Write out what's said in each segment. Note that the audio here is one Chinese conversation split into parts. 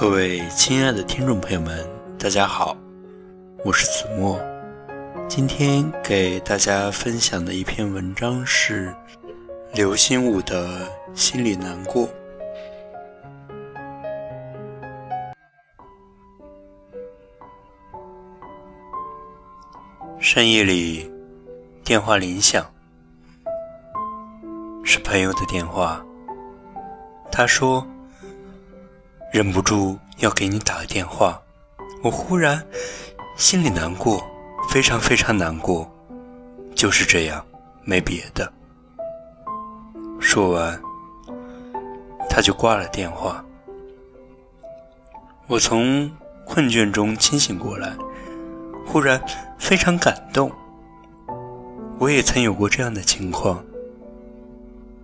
各位亲爱的听众朋友们，大家好，我是子墨。今天给大家分享的一篇文章是刘心武的《心里难过》。深夜里，电话铃响，是朋友的电话。他说。忍不住要给你打个电话，我忽然心里难过，非常非常难过，就是这样，没别的。说完，他就挂了电话。我从困倦中清醒过来，忽然非常感动。我也曾有过这样的情况，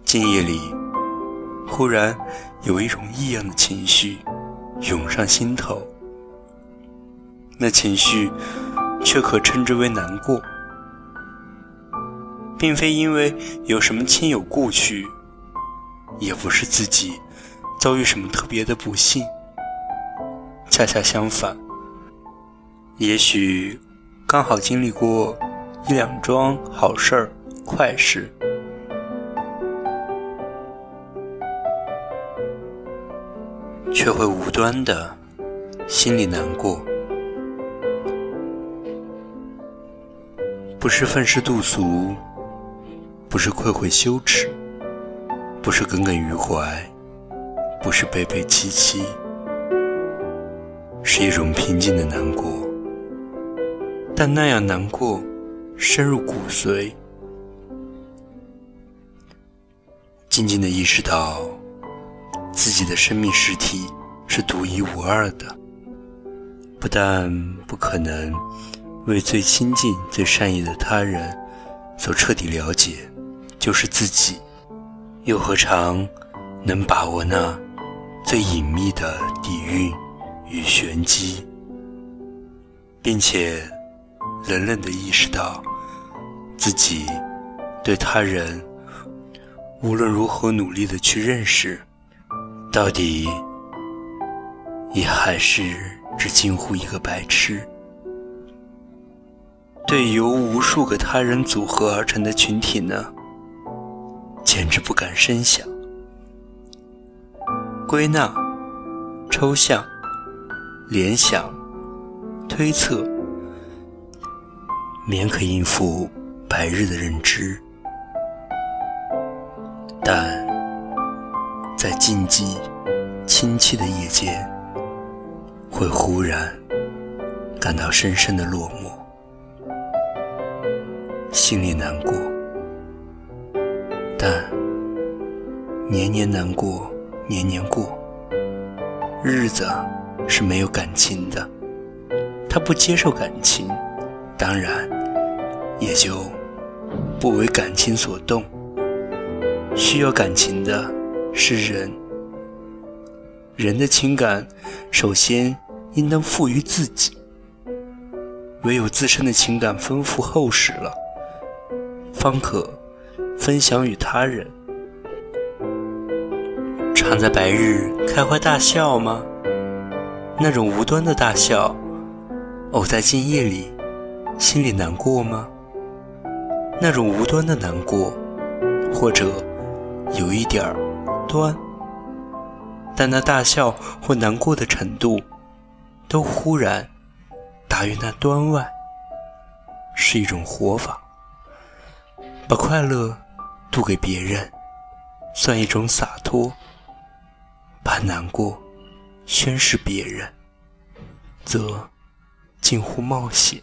今夜里。忽然有一种异样的情绪涌上心头，那情绪却可称之为难过，并非因为有什么亲友故去，也不是自己遭遇什么特别的不幸，恰恰相反，也许刚好经历过一两桩好事儿、快事。却会无端的心里难过，不是愤世嫉俗，不是愧悔羞耻，不是耿耿于怀，不是悲悲戚戚，是一种平静的难过。但那样难过，深入骨髓，静静的意识到。自己的生命实体是独一无二的，不但不可能为最亲近、最善意的他人所彻底了解，就是自己，又何尝能把握那最隐秘的底蕴与玄机，并且冷冷地意识到自己对他人无论如何努力的去认识。到底也还是只近乎一个白痴，对由无数个他人组合而成的群体呢，简直不敢深想。归纳、抽象、联想、推测，免可应付白日的认知，但。在静寂、清凄的夜间，会忽然感到深深的落寞，心里难过。但年年难过，年年过，日子是没有感情的。他不接受感情，当然也就不为感情所动。需要感情的。是人，人的情感首先应当赋予自己，唯有自身的情感丰富厚实了，方可分享与他人。常在白日开怀大笑吗？那种无端的大笑，偶在静夜里，心里难过吗？那种无端的难过，或者有一点儿。端，但那大笑或难过的程度，都忽然大于那端外，是一种活法。把快乐渡给别人，算一种洒脱；把难过宣示别人，则近乎冒险。